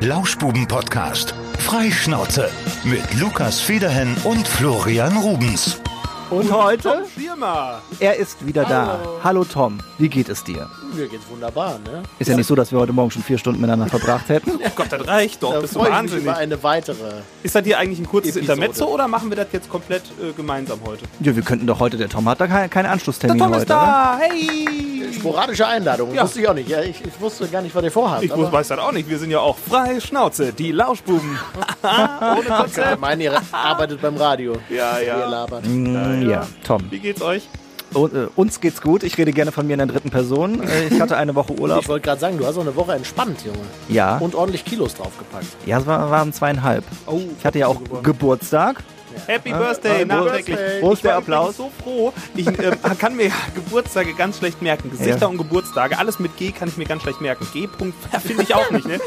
Lauschbuben-Podcast. Freischnauze mit Lukas Federhen und Florian Rubens. Und heute? Schirmer. Er ist wieder da. Hallo Tom, wie geht es dir? Mir geht's wunderbar, ne? Ist ja nicht so, dass wir heute Morgen schon vier Stunden miteinander verbracht hätten. Oh Gott, das reicht doch. Da Bist du freue ich mich wahnsinnig. über eine weitere. Ist das hier eigentlich ein kurzes Episode. Intermezzo oder machen wir das jetzt komplett äh, gemeinsam heute? Ja, wir könnten doch heute, der Tom hat da keinen Anschlusstermin Der Tom heute, ist da. Hey. Sporadische Einladung. Ja. Wusste ich auch nicht. Ja, ich, ich wusste gar nicht, was ihr vorhabt. Ich aber weiß das auch nicht. Wir sind ja auch freie Schnauze, die Lauschbuben. Ohne ich Konzept. meine, ihr arbeitet beim Radio. Ja, Ihr ja. labert. oder? Mm, ja, Tom. Wie geht's euch? Und, äh, uns geht's gut. Ich rede gerne von mir in der dritten Person. Äh, ich hatte eine Woche Urlaub. Ich wollte gerade sagen, du hast auch eine Woche entspannt, Junge. Ja, Und ordentlich Kilos draufgepackt. ja, es war, waren zweieinhalb. Oh, Ich hatte ja auch Geburtstag. Happy Birthday, äh, nachträglich. Wo ist der Ich Applaus? übrigens so froh. Ich äh, kann mir Geburtstage ganz schlecht merken. Gesichter Ja. und Geburtstage. Alles mit G kann ich mir ganz schlecht merken. G-Punkt finde ich auch nicht. Ne?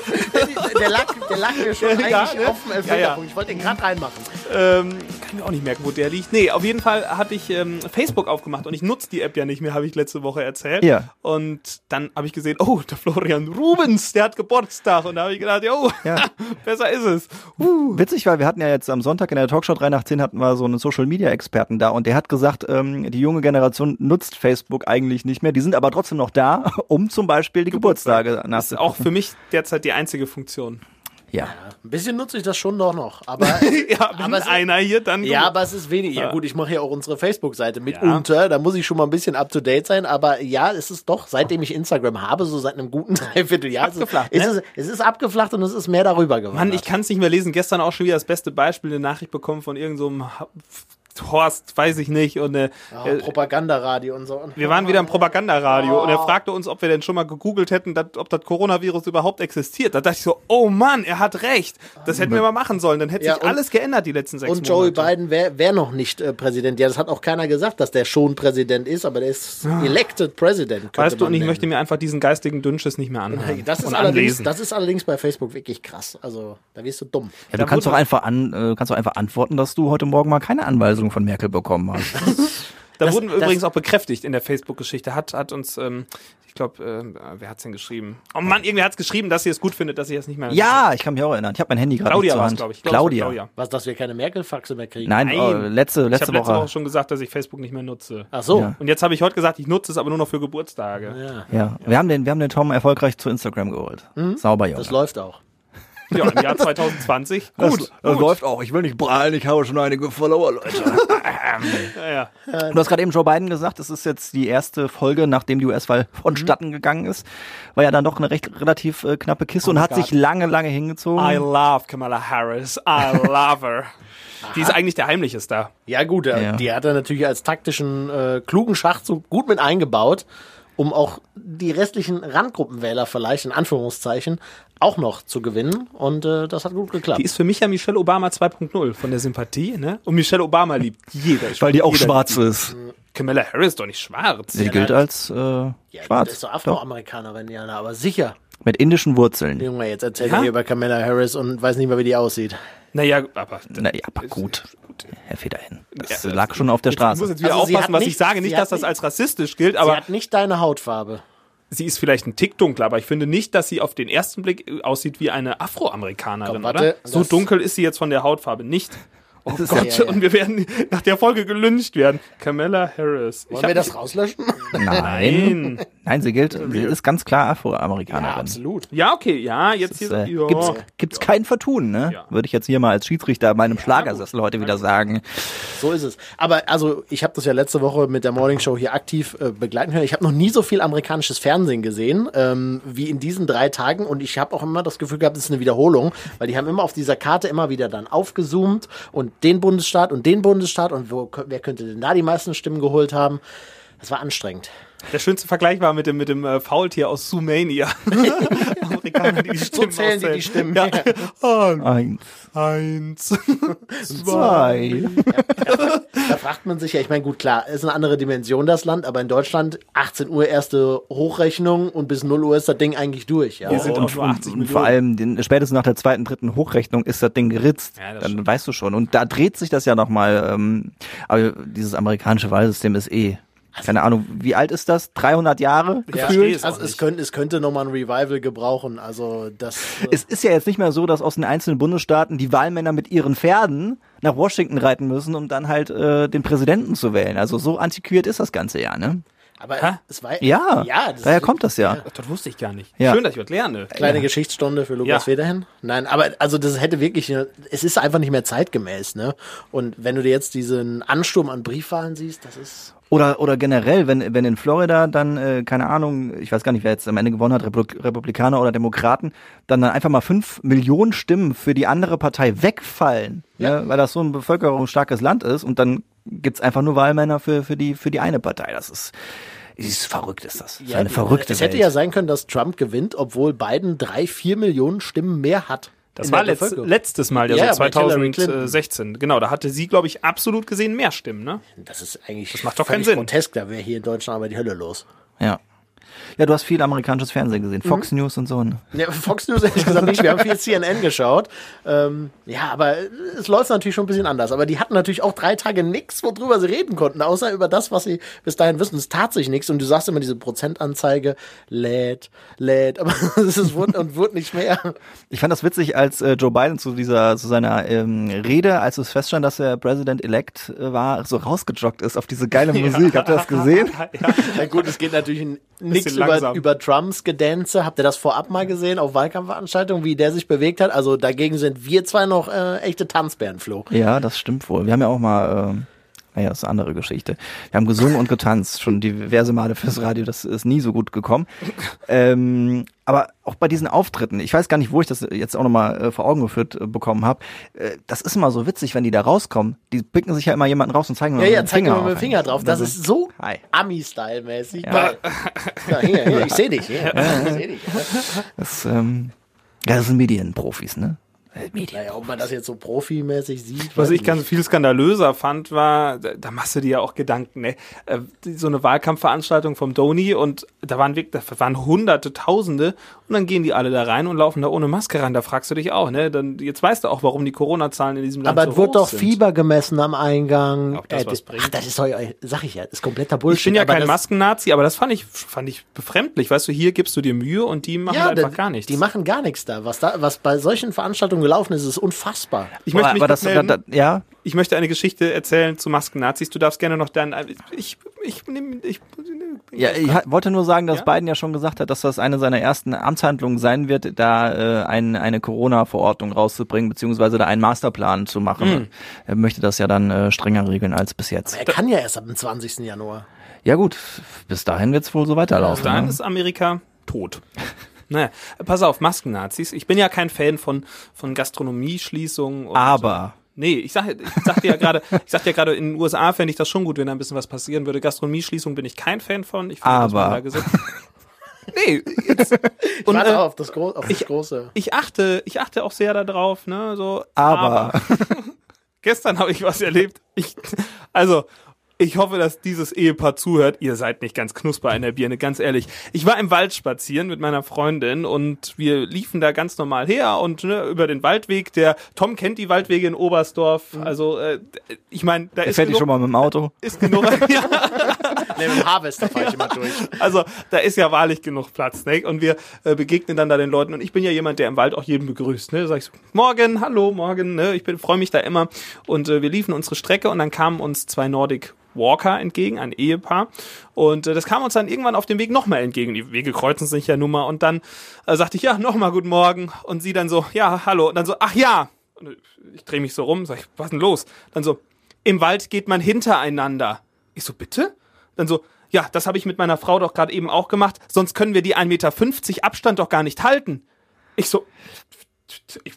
Der lag, der lag mir schon Ja, eigentlich ne? auf dem Elfmeterpunkt. Ja, ja. Ich wollte den gerade reinmachen. Ähm, kann ich mir auch nicht merken, wo der liegt. Nee, auf jeden Fall hatte ich ähm, Facebook aufgemacht und ich nutze die App ja nicht mehr, habe ich letzte Woche erzählt. Ja. Und dann habe ich gesehen, oh, der Florian Rubens, der hat Geburtstag. Und da habe ich gedacht, oh, Ja. besser ist es. Witzig, weil wir hatten ja jetzt am Sonntag in der Talkshow 3 nach 10 hatten wir so einen Social Media Experten da und der hat gesagt, ähm, die junge Generation nutzt Facebook eigentlich nicht mehr. Die sind aber trotzdem noch da, um zum Beispiel die Geburtstage Das ist auch für mich derzeit die einzige Funktion. Ja. Ein bisschen nutze ich das schon doch noch. Aber, Ja, wenn aber es, einer hier, dann ja, du. aber es ist wenig. Ja gut, ich mache ja auch unsere Facebook-Seite mitunter. Ja. Da muss ich schon mal ein bisschen up-to-date sein. Aber ja, es ist doch, seitdem ich Instagram habe, so seit einem guten Dreivierteljahr, ist es- ist ne? es, es ist abgeflacht und es ist mehr darüber geworden. Mann, ich kann es nicht mehr lesen. Gestern auch schon wieder das beste Beispiel, eine Nachricht bekommen von irgendeinem so Horst, weiß ich nicht. Und äh, Ja, äh, Propagandaradio und so. Und wir waren wieder im Propagandaradio und er Oh. fragte uns, ob wir denn schon mal gegoogelt hätten, dat, ob das Coronavirus überhaupt existiert. Da dachte ich so, oh Mann, er hat recht. Das hätten wir mal machen sollen. Dann hätte Ja, sich und- alles geändert die letzten sechs Und Joe Monate. Biden wäre wär noch nicht äh, Präsident. Ja, das hat auch keiner gesagt, dass der schon Präsident ist, aber der ist elected President. Weißt du, und ich nennen. möchte mir einfach diesen geistigen Dünnschiss nicht mehr anhören das ist, und allerdings, anlesen. das ist allerdings bei Facebook wirklich krass. Also, da wirst du dumm. ja du Da kannst doch einfach an, äh, kannst doch einfach antworten, dass du heute Morgen mal keine Anweisung von Merkel bekommen hast. Da Das- wurden wir das- übrigens auch bekräftigt in der Facebook-Geschichte. Hat, hat uns, ähm, ich glaube, äh, wer hat's denn geschrieben? Oh Mann, irgendwer hat's geschrieben, dass sie es gut findet, dass sie es nicht mehr. ja, ich kann mich auch erinnern. Ich habe mein Handy gerade Claudia war es, glaube ich. Ich glaub, es Claudia. Claudia. Was, dass wir keine Merkel-Faxe mehr kriegen? Nein, Nein. oh, letzte, Ich letzte habe letzte Woche. Woche schon gesagt, dass ich Facebook nicht mehr nutze. Ach so. Ja. Und jetzt habe ich heute gesagt, ich nutze es aber nur noch für Geburtstage. Ja, Ja, wir haben den, wir haben den Tom erfolgreich zu Instagram geholt. Sauber, Junge. das läuft auch. Ja, im Jahr 2020. Gut. das gut. läuft auch. Ich will nicht prallen, ich habe schon einige Follower, Leute. Ja, ja. Du hast gerade eben Joe Biden gesagt, es ist jetzt die erste Folge, nachdem die US-Wahl vonstatten gegangen ist. War ja dann doch eine recht relativ äh, knappe Kiste und hat Gott. sich lange, lange hingezogen. I love Kamala Harris. I love her. Die ist eigentlich der heimliche Star. Ja, gut, äh, Ja. die hat er natürlich als taktischen, äh, klugen Schachzug gut mit eingebaut, um auch die restlichen Randgruppenwähler vielleicht, in Anführungszeichen, auch noch zu gewinnen. Und äh, das hat gut geklappt. Die ist für mich ja Michelle Obama 2.0 von der Sympathie, ne? Und Michelle Obama liebt jeder. Ich weil die auch schwarz liebt ist. die. Kamala Harris ist doch nicht schwarz. Sie gilt als äh, ja, schwarz. Das ist doch. Afroamerikanerin, ja, na, aber sicher. Mit indischen Wurzeln. Junge, jetzt erzählt Ja? hier über Kamala Harris und weiß nicht mehr, wie die aussieht. Naja, aber. Naja, aber gut. Herr Federhin. Das Ja, lag schon auf der Ich muss Straße. jetzt wieder Also sie aufpassen, was nicht- ich sage. sie Nicht, dass das als rassistisch gilt, Sie aber hat nicht deine Hautfarbe. Sie ist vielleicht ein Tick dunkler, aber ich finde nicht, dass sie auf den ersten Blick äh, aussieht wie eine Afroamerikanerin, Komm, warte, oder? So dunkel ist sie jetzt von der Hautfarbe nicht. Oh ist Gott, ja- ja, ja. und wir werden nach der Folge gelünscht werden. Kamala Harris. Wollen wir das rauslöschen? Nein. Nein. Sie gilt, sie ist ganz klar ja, Afroamerikanerin. absolut. Ja, okay, ja, jetzt hier. Äh, ja. gibt's, gibt's kein Vertun, ne? Ja. Würde ich jetzt hier mal als Schiedsrichter in meinem Schlagersessel heute wieder sagen. So ist es. Aber also, ich habe das ja letzte Woche mit der Morning Show hier aktiv äh, begleiten können. Ich habe noch nie so viel amerikanisches Fernsehen gesehen ähm, wie in diesen drei Tagen und ich habe auch immer das Gefühl gehabt, es ist eine Wiederholung, weil die haben immer auf dieser Karte immer wieder dann aufgezoomt und den Bundesstaat und den Bundesstaat und wo, wer könnte denn da die meisten Stimmen geholt haben. Das war anstrengend. Der schönste Vergleich war mit dem, mit dem äh, Faultier aus Sumania. Amerikaner, die die So Stimmen zählen die auszählen. die Stimmen. Ja. Eins, Eins. zwei. Da fragt man sich ja, ich meine, gut, klar, ist eine andere Dimension das Land, aber in Deutschland 18 Uhr erste Hochrechnung und bis 0 Uhr ist das Ding eigentlich durch. Ja. Wir sind und, auch nur und, 80 und vor allem den, spätestens nach der zweiten, dritten Hochrechnung ist das Ding geritzt. Ja, das Dann stimmt. weißt du schon. Und da dreht sich das ja nochmal. Ähm, aber dieses amerikanische Wahlsystem ist eh keine Ahnung, wie alt ist das? 300 Jahre Ja. gefühlt? Also es könnte, es könnte nochmal ein Revival gebrauchen. Also das. äh, Es ist ja jetzt nicht mehr so, dass aus den einzelnen Bundesstaaten die Wahlmänner mit ihren Pferden nach Washington reiten müssen, um dann halt äh, den Präsidenten zu wählen. Also so antiquiert ist das Ganze ja, ne? Aber Hä? es war Ja, ja das daher ist- kommt das ja. Ach, das wusste ich gar nicht. Ja. Schön, dass ich was lerne. Kleine Geschichtsstunde für Lukas Ja. Federhen. Nein, aber also das hätte wirklich, es ist einfach nicht mehr zeitgemäß, ne? Und wenn du dir jetzt diesen Ansturm an Briefwahlen siehst, das ist. Oder, oder generell, wenn, wenn in Florida dann, äh, keine Ahnung, ich weiß gar nicht, wer jetzt am Ende gewonnen hat, Republik Republikaner oder Demokraten, dann, dann einfach mal fünf Millionen Stimmen für die andere Partei wegfallen, ne, weil das so ein bevölkerungsstarkes Land ist und dann gibt's einfach nur Wahlmänner für, für, die, für die eine Partei. Das ist, ist verrückt, ist das. das ist eine verrückte Es hätte Welt. ja sein können, dass Trump gewinnt, obwohl Biden drei, vier Millionen Stimmen mehr hat. Das war letzt, letztes Mal, ja, Ja, so bei Hillary 2016. Genau, da hatte sie, glaube ich, absolut gesehen mehr Stimmen, ne? Das ist eigentlich das macht doch keinen Sinn. grotesk, da wäre hier in Deutschland aber die Hölle los. ja. Ja, du hast viel amerikanisches Fernsehen gesehen, Fox News und so. Ne? Ja, Fox News ehrlich gesagt nicht. Wir haben viel CNN geschaut. Ähm, ja, aber es läuft natürlich schon ein bisschen anders. Aber die hatten natürlich auch drei Tage nichts, worüber sie reden konnten, außer über das, was sie bis dahin wissen. Es tat sich nichts. Und du sagst immer diese Prozentanzeige, lädt, lädt, aber es ist wurde und wurde nicht mehr. Ich fand das witzig, als äh, Joe Biden zu dieser zu seiner ähm, Rede, als es feststand, dass er President-elect äh, war, so rausgejoggt ist auf diese geile Musik. Habt ihr das gesehen? Na gut, es geht natürlich nichts über, langsam. über Trumps Gedänze. Habt ihr das vorab mal gesehen auf Wahlkampfveranstaltungen, wie der sich bewegt hat? Also dagegen sind wir zwei noch äh, echte Tanzbären, Flo. Ja, das stimmt wohl. Wir haben ja auch mal, ähm, naja, das ist eine andere Geschichte. Wir haben gesungen und getanzt, schon diverse Male fürs Radio, das ist nie so gut gekommen. Ähm, aber auch bei diesen Auftritten, ich weiß gar nicht, wo ich das jetzt auch nochmal äh, vor Augen geführt äh, bekommen habe, äh, das ist immer so witzig, wenn die da rauskommen. Die picken sich ja immer jemanden raus und zeigen Ja, ja, mit dem Finger mit dem Finger drauf. Das Also, ist so. Ami-Style-mäßig. Ja. Ja, hier, hier, ich sehe dich. Hier. Ich seh dich. Das, ähm, ja, das sind Medienprofis, ne? Naja, ob man das jetzt so profimäßig sieht. Was ich ganz viel skandalöser fand, war, da, machst du dir ja auch Gedanken, ne? Äh, die- So eine Wahlkampfveranstaltung vom Doni und da waren wirklich, da waren hunderte, tausende und dann gehen die alle da rein und laufen da ohne Maske rein. Da fragst du dich auch, ne? Dann, jetzt weißt du auch, warum die Corona-Zahlen in diesem Land Aber so es wird hoch doch sind. Fieber gemessen am Eingang. Ob das Äh, was bringt? Ach, das ist doch, sag ich ja, das ist kompletter Bullshit. Ich bin ja kein Masken-Nazi, aber das fand ich, fand ich befremdlich. Weißt du, hier gibst du dir Mühe und die machen Ja, einfach gar nichts. Die machen gar nichts da. Was da, was bei solchen Veranstaltungen gelaufen ist, ist unfassbar. ich möchte mich aber das, da, da, ja, Ich möchte eine Geschichte erzählen zu Masken-Nazis. Du darfst gerne noch dann. Ich, ich, nehm- ich, Ja, ich wollte nur sagen, dass Ja? Biden ja schon gesagt hat, dass das eine seiner ersten Amtshandlungen sein wird, da äh, ein, eine Corona-Verordnung rauszubringen, beziehungsweise da einen Masterplan zu machen. Er möchte das ja dann äh, strenger regeln als bis jetzt. Er kann ja erst ab dem 20. Januar. Ja gut, bis dahin wird's wohl so weiterlaufen. dann ne? ist Amerika tot. Naja, pass auf, Masken-Nazis. Ich bin ja kein Fan von, von Gastronomieschließungen. und- Aber Nee, ich sag, ich sagte ja gerade, ich sagte ja gerade, in den USA fände ich das schon gut, wenn da ein bisschen was passieren würde. Gastronomieschließung bin ich kein Fan von. Ich finde, Aber. da gesagt- Nee, jetzt, und, Warte äh, auf, das, Gro auf das Große. ich achte, ich achte auch sehr darauf, ne, so. Aber. Gestern habe ich was erlebt. Ich, also, ich hoffe, dass dieses Ehepaar zuhört. Ihr seid nicht ganz knusper in der Birne, ganz ehrlich. Ich war im Wald spazieren mit meiner Freundin und wir liefen da ganz normal her und ne, über den Waldweg. Der Tom kennt die Waldwege in Oberstdorf. Also, äh, ich meine, da ist fährt genug, schon mal mit dem Auto? ist genug. ja. Nee, mit dem Harvester fahre ich immer durch. Also da ist ja wahrlich genug Platz, ne? Und wir äh, begegnen dann da den Leuten. Und ich bin ja jemand, der im Wald auch jeden begrüßt. Ne? Da sag ich so, morgen, hallo, morgen. Ne? Ich freue mich da immer. Und äh, wir liefen unsere Strecke und dann kamen uns zwei Nordic Walker entgegen, ein Ehepaar. Und äh, das kam uns dann irgendwann auf dem Weg nochmal entgegen. Die Wege kreuzen sich ja nun mal. Und dann äh, sagte ich, ja, nochmal guten Morgen. Und sie dann so, ja, hallo. Und dann so, ach ja. Und ich drehe mich so rum, sag ich, was denn los? Dann so, im Wald geht man hintereinander. Ich so, bitte? Dann so, ja, das habe ich mit meiner Frau doch gerade eben auch gemacht, sonst können wir die 1,50 Meter Abstand doch gar nicht halten. Ich so, ich,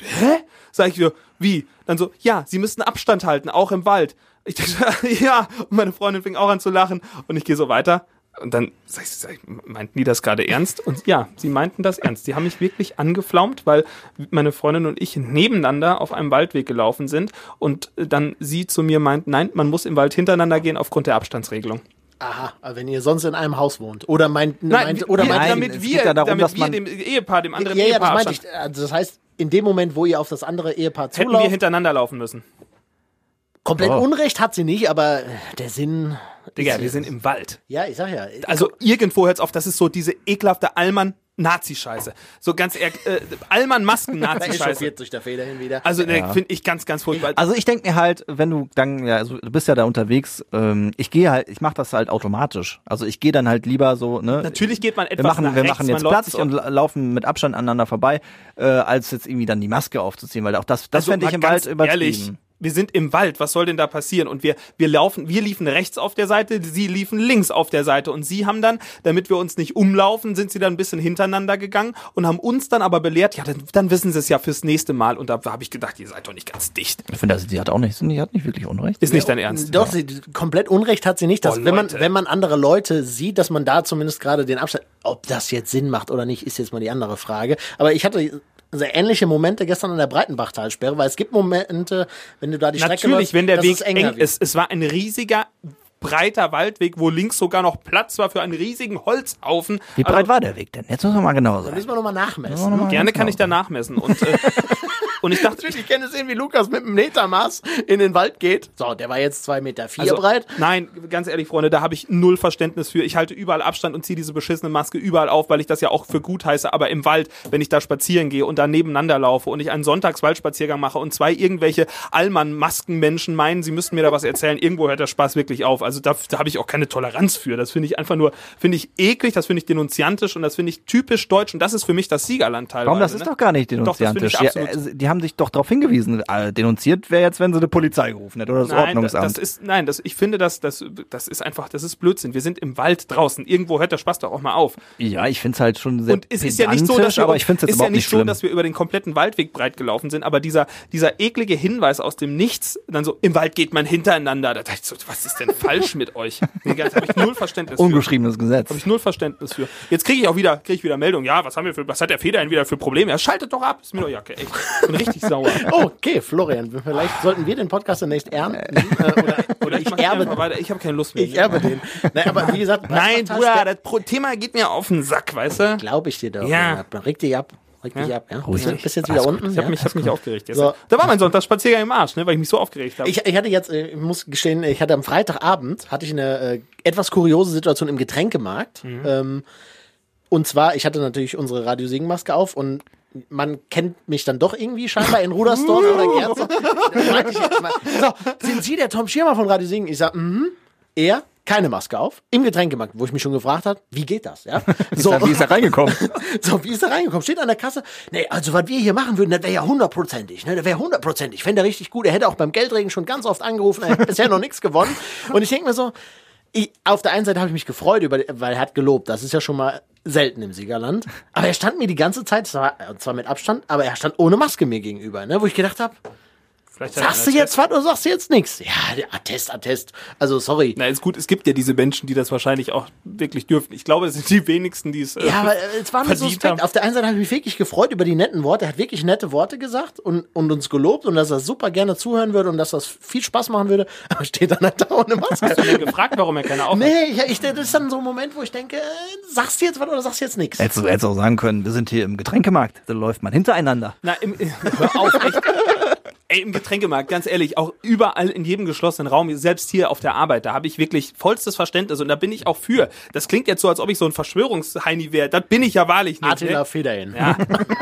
hä? Sag ich so, wie? Dann so, ja, sie müssen Abstand halten, auch im Wald. Ich dachte, ja, und meine Freundin fing auch an zu lachen und ich gehe so weiter. Und dann sag ich, sag ich, meinten die das gerade ernst? Und ja, sie meinten das ernst. Die haben mich wirklich angeflaumt, weil meine Freundin und ich nebeneinander auf einem Waldweg gelaufen sind und dann sie zu mir meint, nein, man muss im Wald hintereinander gehen aufgrund der Abstandsregelung. Aha, aber wenn ihr sonst in einem Haus wohnt. Oder meint, Nein, meint oder wir, meint, Nein, damit wir, ja darum, damit dass wir man- dem Ehepaar, dem anderen ja, ja, Ehepaar das ich. Also das heißt, in dem Moment, wo ihr auf das andere Ehepaar hätten wir zulauft, hintereinander laufen müssen. Komplett Oh. Unrecht hat sie nicht, aber der Sinn. Digga, ist- wir sind im Wald. Ja, ich sag ja. Also irgendwo hört's auf, das ist so diese ekelhafte Allmann Nazi-Scheiße. So ganz ehrlich, äh, Allmann Masken da ist Nazi-Scheiße. chauffiert durch der Feder hin wieder. Also ne, finde ich ganz, ganz furchtbar. Also ich denke mir halt, wenn du dann, ja, also du bist ja da unterwegs, ähm, ich gehe halt, ich mache das halt automatisch. Also ich gehe dann halt lieber so, ne? Natürlich geht man etwas wir machen, nach wir rechts, machen jetzt Platz und la- laufen mit Abstand aneinander vorbei, äh, als jetzt irgendwie dann die Maske aufzuziehen, weil auch das, das Also fände ich im Wald übertrieben. Ehrlich, wir sind im Wald, was soll denn da passieren? Und wir, wir laufen, wir liefen rechts auf der Seite, sie liefen links auf der Seite und sie haben dann, damit wir uns nicht umlaufen, sind sie dann ein bisschen hintereinander gegangen und haben uns dann aber belehrt, ja, dann, dann wissen sie es ja fürs nächste Mal. Und da habe ich gedacht, ihr seid doch nicht ganz dicht. Ich finde, also, die hat auch nicht, die hat nicht wirklich Unrecht. Ist nicht dein Ernst. Doch, sie, komplett Unrecht hat sie nicht. Dass, Oh, wenn, man, wenn man andere Leute sieht, dass man da zumindest gerade den Abstand. Ob das jetzt Sinn macht oder nicht, ist jetzt mal die andere Frage. Aber ich hatte sehr ähnliche Momente gestern an der Breitenbachtalsperre, weil es gibt Momente, wenn du da die Strecke Natürlich, läufst, wenn der Weg eng ist. Es war ein riesiger, breiter Waldweg, wo links sogar noch Platz war für einen riesigen Holzhaufen. Wie breit Also, war der Weg denn? Jetzt müssen wir mal genau Da sein. müssen wir nochmal nachmessen. Nochmal Gerne ganz kann ich da nachmessen. Und, äh, und ich dachte, Natürlich, ich kenne sehen, wie Lukas mit einem Metermaß in den Wald geht. So, der war jetzt zwei Meter vier Also, breit. Nein, ganz ehrlich, Freunde, da habe ich null Verständnis für. Ich halte überall Abstand und ziehe diese beschissene Maske überall auf, weil ich das ja auch für gut heiße. Aber im Wald, wenn ich da spazieren gehe und da nebeneinander laufe und ich einen Sonntagswaldspaziergang mache und zwei irgendwelche Allmann-Maskenmenschen meinen, sie müssten mir da was erzählen, irgendwo hört der Spaß wirklich auf. Also da, da habe ich auch keine Toleranz für. Das finde ich einfach nur, finde ich eklig, das finde ich denunziantisch und das finde ich typisch deutsch und das ist für mich das Siegerland teilweise. Warum, das ist ne? doch gar nicht Doch, denunziantisch. ja, absolut- also, die haben sich doch darauf hingewiesen. Äh, denunziert wäre jetzt, wenn sie die Polizei gerufen hätte oder das Nein, das, Ordnungsamt. das ist, nein, das, ich finde, das, das, das ist einfach, das ist Blödsinn. Wir sind im Wald draußen. Irgendwo hört der Spaß doch auch mal auf. ja, ich finde es halt schon sehr Und es ist ja nicht so, dass wir, aber ich finde es jetzt ist ja nicht so, dass wir über den kompletten Waldweg breit gelaufen sind, aber dieser, dieser eklige Hinweis aus dem Nichts, dann so, im Wald geht man hintereinander, da dachte ich so, was ist denn falsch mit euch? Da habe ich null Verständnis für. Ungeschriebenes Gesetz. Habe ich null Verständnis für. Jetzt kriege ich auch wieder, kriege ich wieder Meldung, ja, was haben wir für, was hat der Federhin wieder für Probleme? Ja, schaltet doch ab, ist mir doch Jacke, echt. Ich bin richtig sauer. Okay, Florian, vielleicht sollten wir den Podcast demnächst ernten. Äh, oder, oder ich mach erbe weiter. Ich habe keine Lust mehr. Ich erbe den. Nein, aber wie gesagt, Nein, Bruder, das Pro Thema geht mir auf den Sack, weißt du? Glaube ich dir doch. Ja. Ja. Reg dich ab. Reg dich ab. Ja. Ruhig. Bist jetzt wieder unten. Ich habe ja. mich, hab mich aufgeregt. So. Da war mein Sonntagsspaziergang im Arsch, ne, weil ich mich so aufgeregt habe. Ich, ich hatte jetzt, äh, ich muss gestehen, ich hatte am Freitagabend hatte ich eine äh, etwas kuriose Situation im Getränkemarkt. Mhm. Ähm, und zwar, ich hatte natürlich unsere Radio Siegen-Maske auf und man kennt mich dann doch irgendwie scheinbar in Rudersdorf oder Gerze. So, sind Sie der Tom Schirmer von Radio Siegen? Ich sag, mhm. Er, keine Maske auf, im Getränkemarkt, wo ich mich schon gefragt habe, wie geht das? Ja? So, Wie ist er reingekommen? so, wie ist er reingekommen? Steht an der Kasse. Nee, also was wir hier machen würden, das wäre ja hundertprozentig. Ne? Das wäre hundertprozentig. Fände er richtig gut. Er hätte auch beim Geldregen schon ganz oft angerufen. Er hat bisher noch nichts gewonnen. Und ich denke mir so, ich, auf der einen Seite habe ich mich gefreut, über, weil er hat gelobt. Das ist ja schon mal selten im Siegerland. Aber er stand mir die ganze Zeit, zwar, zwar mit Abstand, aber er stand ohne Maske mir gegenüber. Ne? Wo ich gedacht habe, Vielleicht hat sagst du jetzt was oder sagst du jetzt nichts? Ja, Attest, Attest. Also sorry. Na, ist gut, es gibt ja diese Menschen, die das wahrscheinlich auch wirklich dürfen. Ich glaube, es sind die wenigsten, die es. Äh, Ja, aber es war verdient suspekt. haben. Auf der einen Seite habe ich mich wirklich gefreut über die netten Worte. Er hat wirklich nette Worte gesagt und, und uns gelobt und dass er super gerne zuhören würde und dass das viel Spaß machen würde. Aber steht dann halt da ohne Maske. Hast du mir gefragt, warum er keine aufhat? Nee, ich, ich, das ist dann so ein Moment, wo ich denke, äh, sagst du jetzt was oder sagst du jetzt nichts? Hättest du hättest auch sagen können, wir sind hier im Getränkemarkt. Da läuft man hintereinander. Na, im, hör auf, echt. Ey, im Getränkemarkt, ganz ehrlich, auch überall in jedem geschlossenen Raum, selbst hier auf der Arbeit, da habe ich wirklich vollstes Verständnis und da bin ich auch für. Das klingt jetzt so, als ob ich so ein Verschwörungsheini wäre. Das bin ich ja wahrlich nicht. Attila Ne? Federhin. Ja,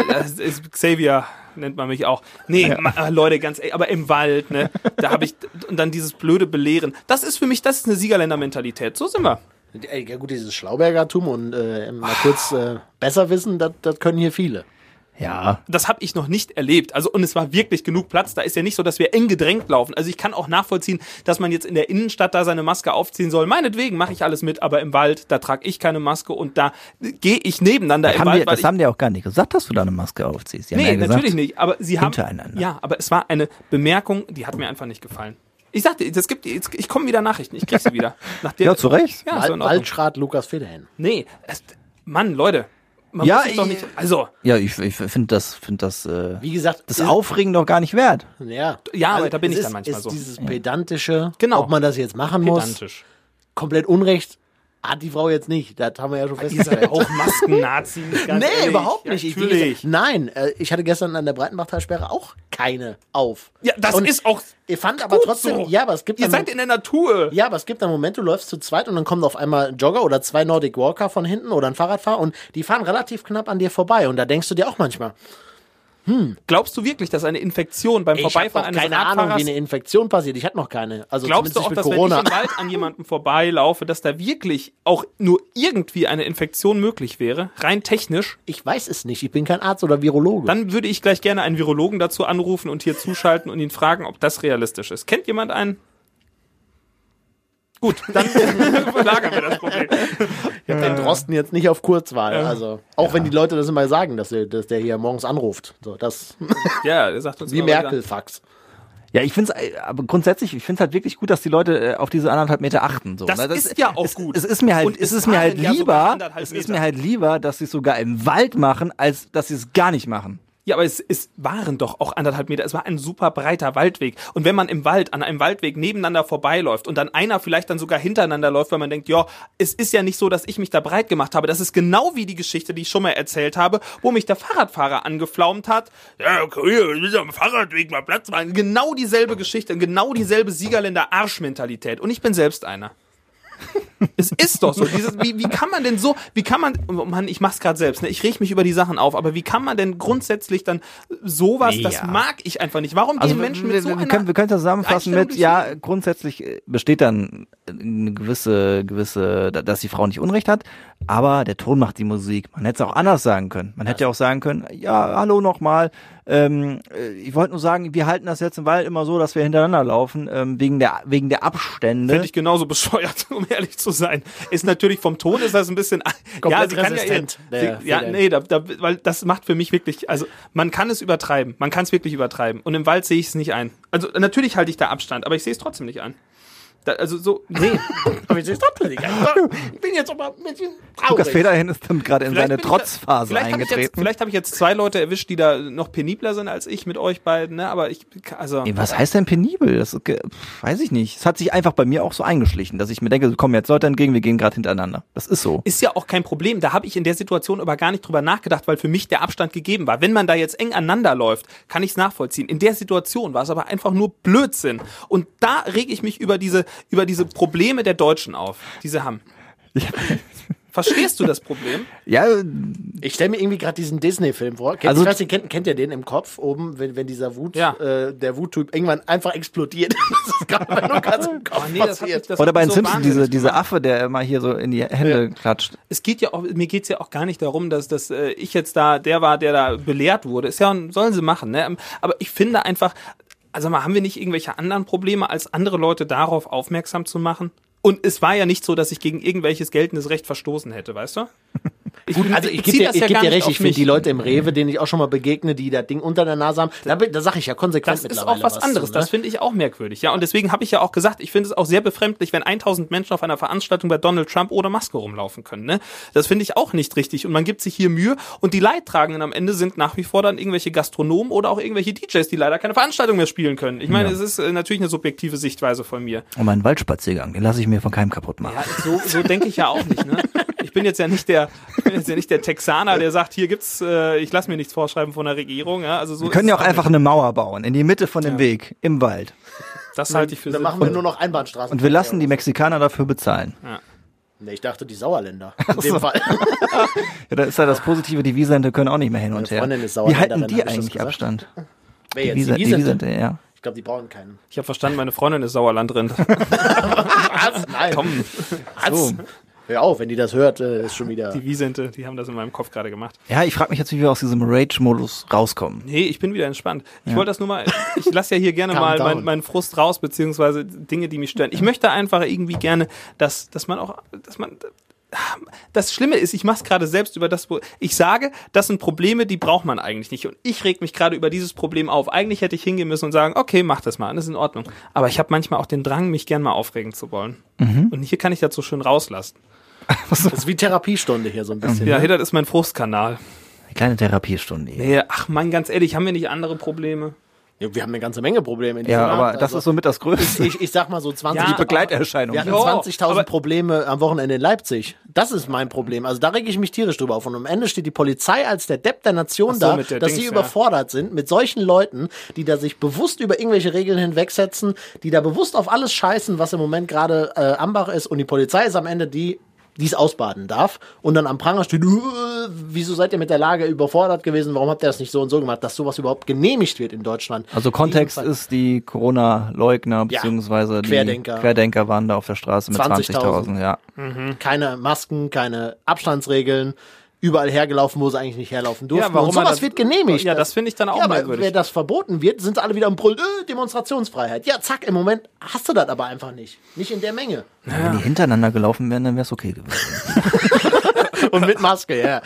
das ist Xavier nennt man mich auch. Nee, ma, äh, Leute, ganz ehrlich, aber im Wald, ne, da habe ich und dann dieses blöde Belehren. Das ist für mich, das ist eine Siegerländer Mentalität. So sind wir. Ey, Ja gut, dieses Schlaubergertum und äh, mal kurz äh, besser wissen, das können hier viele. Ja. Das habe ich noch nicht erlebt. Also und es war wirklich genug Platz. Da ist ja nicht so, dass wir eng gedrängt laufen. Also ich kann auch nachvollziehen, dass man jetzt in der Innenstadt da seine Maske aufziehen soll. Meinetwegen mache ich alles mit, aber im Wald, da trage ich keine Maske und da gehe ich nebeneinander im Haben Wald. die, weil das haben die auch gar nicht gesagt, dass du da eine Maske aufziehst. Die haben nee, ja gesagt, natürlich nicht. Aber sie haben hintereinander. ja, aber es war eine Bemerkung, die hat mir einfach nicht gefallen. Ich sagte, das gibt, jetzt- ich komme wieder Nachrichten. Ich krieg sie wieder. Nach der, Ja, zu Recht. Ja, so Wald, Ordnung. Waldschrat Lukas Federhin. Nee, es, Mann, Leute. Man Ja, muss es doch ich- nicht. Also, Ja, ich, ich finde das, find das, äh, Wie gesagt, das ist- Aufregen doch gar nicht wert. Ja, Ja, aber da bin ich ist, dann manchmal ist so. dieses pedantische, Genau. ob man das jetzt machen muss, pedantisch. komplett Unrecht Hat die Frau jetzt nicht. Das haben wir ja schon Ihr seid festgestellt. auch Masken-Nazi. Nee, ehrlich. überhaupt Ja, nicht. Ich, wie natürlich. gesagt, nein, äh, ich hatte gestern an der Breitenbachtalsperre auch keine auf. Ja, das Und ist auch Ich fand aber trotzdem, so. ja, aber es gibt Ihr seid in der Natur. Ja, aber es gibt einen Moment, du läufst zu zweit und dann kommt auf einmal ein Jogger oder zwei Nordic Walker von hinten oder ein Fahrradfahrer und die fahren relativ knapp an dir vorbei und da denkst du dir auch manchmal, Glaubst du wirklich, dass eine Infektion beim ich Vorbeifahren eines keine Ahnung, Radfahrers wie eine Infektion passiert. Ich hatte noch keine. Also Glaubst du auch, dass nicht wenn ich Corona. im Wald an jemandem vorbeilaufe, dass da wirklich auch nur irgendwie eine Infektion möglich wäre, rein technisch, Ich weiß es nicht. Ich bin kein Arzt oder Virologe. dann würde ich gleich gerne einen Virologen dazu anrufen und hier zuschalten und ihn fragen, ob das realistisch ist. Kennt jemand einen? Gut, dann verlagern wir das Problem. Ich habe den Drosten jetzt nicht auf Kurzwahl. Also auch wenn die Leute das immer sagen, dass, der- dass der hier morgens anruft. So, das Ja, er sagt uns wie Merkel-Fax. Ja, ich finde es, aber grundsätzlich, ich finde es halt wirklich gut, dass die Leute äh, auf diese anderthalb Meter achten. So, Das ne? ist ja auch es, gut. Es ist mir halt, es es ist mir halt ja lieber, es ist mir halt lieber, dass sie es sogar im Wald machen, als dass sie es gar nicht machen. Ja, aber es, es waren doch auch anderthalb Meter. Es war ein super breiter Waldweg. Und wenn man im Wald an einem Waldweg nebeneinander vorbeiläuft und dann einer vielleicht dann sogar hintereinander läuft, weil man denkt, ja, es ist ja nicht so, dass ich mich da breit gemacht habe. Das ist genau wie die Geschichte, die ich schon mal erzählt habe, wo mich der Fahrradfahrer angeflaumt hat. Ja, okay, wir müssen am Fahrradweg mal Platz machen. Genau dieselbe Geschichte und genau dieselbe Siegerländer Arschmentalität. Und ich bin selbst einer. Es ist doch so. Dieses, wie, wie kann man denn so, wie kann man, oh Mann, ich mach's gerade selbst, ne? ich reg mich über die Sachen auf, aber wie kann man denn grundsätzlich dann sowas, das Ja. mag ich einfach nicht. Warum Also gehen wir, Menschen wir, mit so wir, einer können, wir können das zusammenfassen mit, ja, grundsätzlich äh, besteht dann eine gewisse, gewisse, da- dass die Frau nicht Unrecht hat, aber der Ton macht die Musik. Man hätte es auch anders sagen können. Man hätte ja auch sagen können, ja, hallo nochmal, ähm, äh, ich wollte nur sagen, wir halten das jetzt im Wald immer so, dass wir hintereinander laufen, ähm, wegen der, wegen der Abstände. Finde ich genauso bescheuert, um ehrlich zu sein. Ist natürlich vom Ton ist das ein bisschen, ja, sie kann ja, resistent, sie, ja, nee, da, da, weil das macht für mich wirklich, also man kann es übertreiben, man kann es wirklich übertreiben und im Wald sehe ich es nicht ein. Also natürlich halte ich da Abstand, aber ich sehe es trotzdem nicht ein. Da, also so, nee. Aber ich, ich bin jetzt aber ein bisschen traurig. Lukas Federhen ist dann gerade in Vielleicht seine ich da- Trotzphase vielleicht Hab ich jetzt, eingetreten. vielleicht habe ich jetzt zwei Leute erwischt, die da noch penibler sind als ich mit euch beiden, ne? Aber ich, also. Ey, was heißt denn penibel? Das ist, weiß ich nicht. Es hat sich einfach bei mir auch so eingeschlichen, dass ich mir denke, komm jetzt Leute entgegen, wir gehen gerade hintereinander. Das ist so. Ist ja auch kein Problem. Da habe ich in der Situation aber gar nicht drüber nachgedacht, weil für mich der Abstand gegeben war. Wenn man da jetzt eng aneinander läuft, kann ich es nachvollziehen. In der Situation war es aber einfach nur Blödsinn. Und da reg ich mich über diese, über diese Probleme der Deutschen auf, die sie haben. Verstehst du das Problem? Ja, Ich stelle mir irgendwie gerade diesen Disney-Film vor. Kennt, Also- ich weiß nicht, kennt, kennt ihr den im Kopf oben, wenn, wenn dieser Wut, Ja. äh, der Wuttyp irgendwann einfach explodiert? das ist gerade bei Lukas im Kopf Oh, mich- passiert. das oder bei mich den so Simpsons, diese, wahnsinnig diese gemacht. Affe, der immer hier so in die Hände klatscht. es geht ja auch, mir geht's ja auch gar nicht darum, dass, dass äh, ich jetzt da der war, der da belehrt wurde. Ist ja, sollen sie machen, ne? Aber ich finde einfach, also mal, haben wir nicht irgendwelche anderen Probleme, als andere Leute darauf aufmerksam zu machen? Und es war ja nicht so, dass ich gegen irgendwelches geltendes Recht verstoßen hätte, weißt du? Ich bin- Also ich gebe dir, das ich ja geb dir recht, ich finde die Leute im Rewe, denen ich auch schon mal begegne, die das Ding unter der Nase haben, da, da sage ich ja konsequent Das ist mittlerweile auch was anderes. zu, Das ne? finde ich auch merkwürdig. Ja, und deswegen habe ich ja auch gesagt, ich finde es auch sehr befremdlich, wenn 1000 Menschen auf einer Veranstaltung bei Donald Trump ohne Maske rumlaufen können. Ne? Das finde ich auch nicht richtig. Und man gibt sich hier Mühe. Und die Leidtragenden am Ende sind nach wie vor dann irgendwelche Gastronomen oder auch irgendwelche DJs, die leider keine Veranstaltung mehr spielen können. Ich meine, es ist äh, natürlich eine subjektive Sichtweise von mir. Und meinen Waldspaziergang, den lasse ich mir von keinem kaputt machen. Ja, so, so denke ich ja auch nicht. Ne? Ich bin jetzt ja nicht der, ich bin jetzt ja nicht der Texaner, der sagt, hier gibt's, äh, ich lasse mir nichts vorschreiben von der Regierung. Ja? Also so wir können ist ja auch einfach nicht. eine Mauer bauen, in die Mitte von dem Weg, im Wald. Das halte ich für Dann machen wir nur noch Einbahnstraßen. Und wir lassen die Mexikaner dafür bezahlen. Nee, ich dachte die Sauerländer. In dem Fall. Ja, da ist ja das Positive, die Wiesente können auch nicht mehr hin und Meine her. Freundin ist Wie halten die eigentlich? Abstand? Wer Die jetzt? Wiesente, die Wiesente? Wiesente, ja. Ich glaube, die brauchen keinen. Ich habe verstanden, meine Freundin ist Sauerlandrind. Was? Nein. Komm, Was? Hör auf, wenn die das hört, äh, ist schon wieder. die Wiesente, die haben das in meinem Kopf gerade gemacht. Ja, ich frage mich jetzt, wie wir aus diesem Rage-Modus rauskommen. Nee, ich bin wieder entspannt. Ich wollte das nur mal, ich lasse ja hier gerne mal meinen mein Frust raus, beziehungsweise Dinge, die mich stören. Ich möchte einfach irgendwie gerne, dass, dass man auch, dass man, das Schlimme ist, ich mache es gerade selbst über das, wo ich sage, das sind Probleme, die braucht man eigentlich nicht. Und ich reg mich gerade über dieses Problem auf. Eigentlich hätte ich hingehen müssen und sagen, okay, mach das mal, das ist in Ordnung. Aber ich habe manchmal auch den Drang, mich gern mal aufregen zu wollen. Und hier kann ich das so schön rauslassen. Das ist wie Therapiestunde hier so ein bisschen. Ja, ne? hier, das ist mein Frustkanal. Eine kleine Therapiestunde hier. Nee, ach man, ganz ehrlich, haben wir nicht andere Probleme? Ja, wir haben eine ganze Menge Probleme. In Ja, diesem aber Land. das Also, ist somit das Größte. ich, ich sag mal so 20 Ja, die Begleiterscheinung. Wir hatten Jo, 20.000 aber- Probleme am Wochenende in Leipzig. Das ist mein Problem. Also da rege ich mich tierisch drüber auf. Und am Ende steht die Polizei als der Depp der Nation so, da, der dass Dings, sie ja. überfordert sind mit solchen Leuten, die da sich bewusst über irgendwelche Regeln hinwegsetzen, die da bewusst auf alles scheißen, was im Moment gerade äh, Ambach ist. Und die Polizei ist am Ende die, die es ausbaden darf. Und dann am Pranger steht, "Uh, wieso seid ihr mit der Lage überfordert gewesen? Warum habt ihr das nicht so und so gemacht, dass sowas überhaupt genehmigt wird in Deutschland? Also Kontext ist, die Corona-Leugner beziehungsweise die Querdenker. Querdenker waren da auf der Straße mit 20.000. 20.000, ja. keine Masken, keine Abstandsregeln, überall hergelaufen, wo sie eigentlich nicht herlaufen durften. Ja, warum und sowas das- wird genehmigt. Ja, das finde ich dann auch ja, aber merkwürdig. wenn das verboten wird, sind alle wieder im Brüll, äh, Demonstrationsfreiheit. Ja, zack, im Moment hast du das aber einfach nicht. Nicht in der Menge. Wenn die hintereinander gelaufen wären, dann wäre es okay gewesen. Und mit Maske, ja.